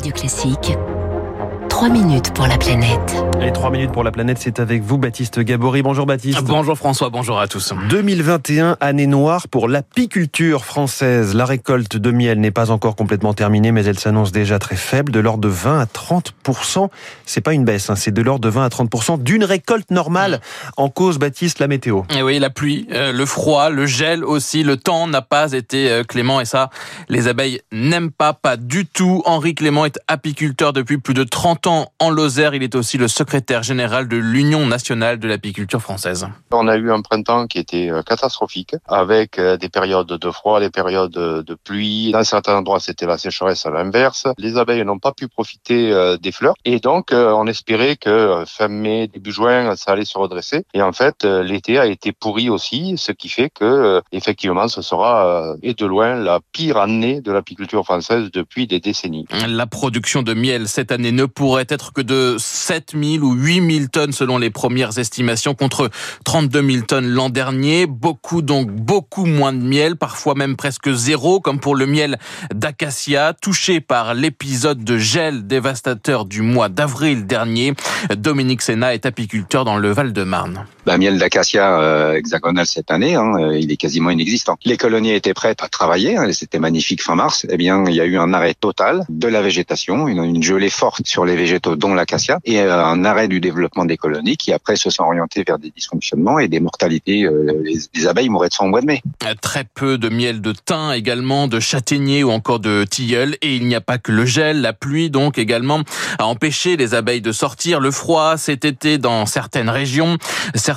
Radio Classique. 3 minutes pour la planète. Et 3 minutes pour la planète, c'est avec vous, Baptiste Gabory. Bonjour Baptiste. Bonjour François, bonjour à tous. 2021, année noire pour l'apiculture française. La récolte de miel n'est pas encore complètement terminée, mais elle s'annonce déjà très faible, de l'ordre de 20 à 30% C'est pas une baisse, hein, c'est de l'ordre de 20 à 30% d'une récolte normale. En cause, Baptiste, la météo. Et oui, la pluie, euh, le froid, le gel aussi, le temps n'a pas été euh, clément et ça, les abeilles n'aiment pas, pas du tout. Henri Clément est apiculteur depuis plus de 30 ans en Lozère. Il est aussi le secrétaire général de l'Union nationale de l'apiculture française. On a eu un printemps qui était euh, catastrophique, avec euh, des périodes de froid, des périodes de pluie. Dans certains endroits, c'était la sécheresse à l'inverse. Les abeilles n'ont pas pu profiter euh, des fleurs. Et donc, on espérait que fin mai, début juin, ça allait se redresser. Et en fait, l'été a été pourri aussi, ce qui fait que, effectivement, ce sera, et de loin, la pire année de l'apiculture française depuis des décennies. La production de miel cette année ne pourrait pourrait être que de 7000 ou 8000 tonnes selon les premières estimations contre 32 000 tonnes l'an dernier. Beaucoup donc beaucoup moins de miel, parfois même presque zéro, comme pour le miel d'acacia, touché par l'épisode de gel dévastateur du mois d'avril dernier. Dominique Sénat est apiculteur dans le Val-de-Marne. Le miel d'acacia euh, hexagonal cette année, hein, euh, il est quasiment inexistant. Les colonies étaient prêtes à travailler, hein, c'était magnifique fin mars. Eh bien, il y a eu un arrêt total de la végétation, une, une gelée forte sur les végétaux, dont l'acacia, et euh, un arrêt du développement des colonies qui après se sont orientés vers des dysfonctionnements et des mortalités. Euh, les, abeilles mouraient de faim au mois de mai. Très peu de miel de thym également, de châtaignier ou encore de tilleul. Et il n'y a pas que le gel, la pluie donc également a empêché les abeilles de sortir. Le froid cet été dans certaines régions.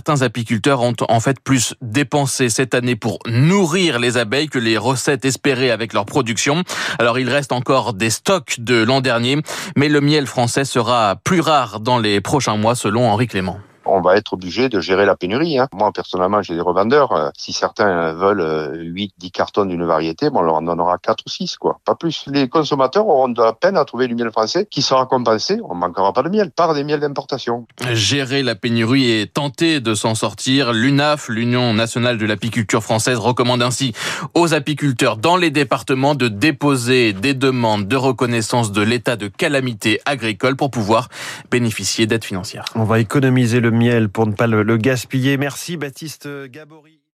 Certains apiculteurs ont en fait plus dépensé cette année pour nourrir les abeilles que les recettes espérées avec leur production. Alors il reste encore des stocks de l'an dernier, mais le miel français sera plus rare dans les prochains mois selon Henri Clément on va être obligé de gérer la pénurie. Hein. Moi, personnellement, j'ai des revendeurs. Euh, si certains veulent 8, euh, 10 cartons d'une variété, bon, on leur en donnera 4 ou 6, quoi. Pas plus. Les consommateurs auront de la peine à trouver du miel français qui sera compensé, on manquera pas de miel, par des miels d'importation. Gérer la pénurie et tenter de s'en sortir, l'UNAF, l'Union nationale de l'apiculture française, recommande ainsi aux apiculteurs dans les départements de déposer des demandes de reconnaissance de l'état de calamité agricole pour pouvoir bénéficier d'aides financières. On va économiser le miel pour ne pas le, gaspiller. Merci Baptiste Gabory.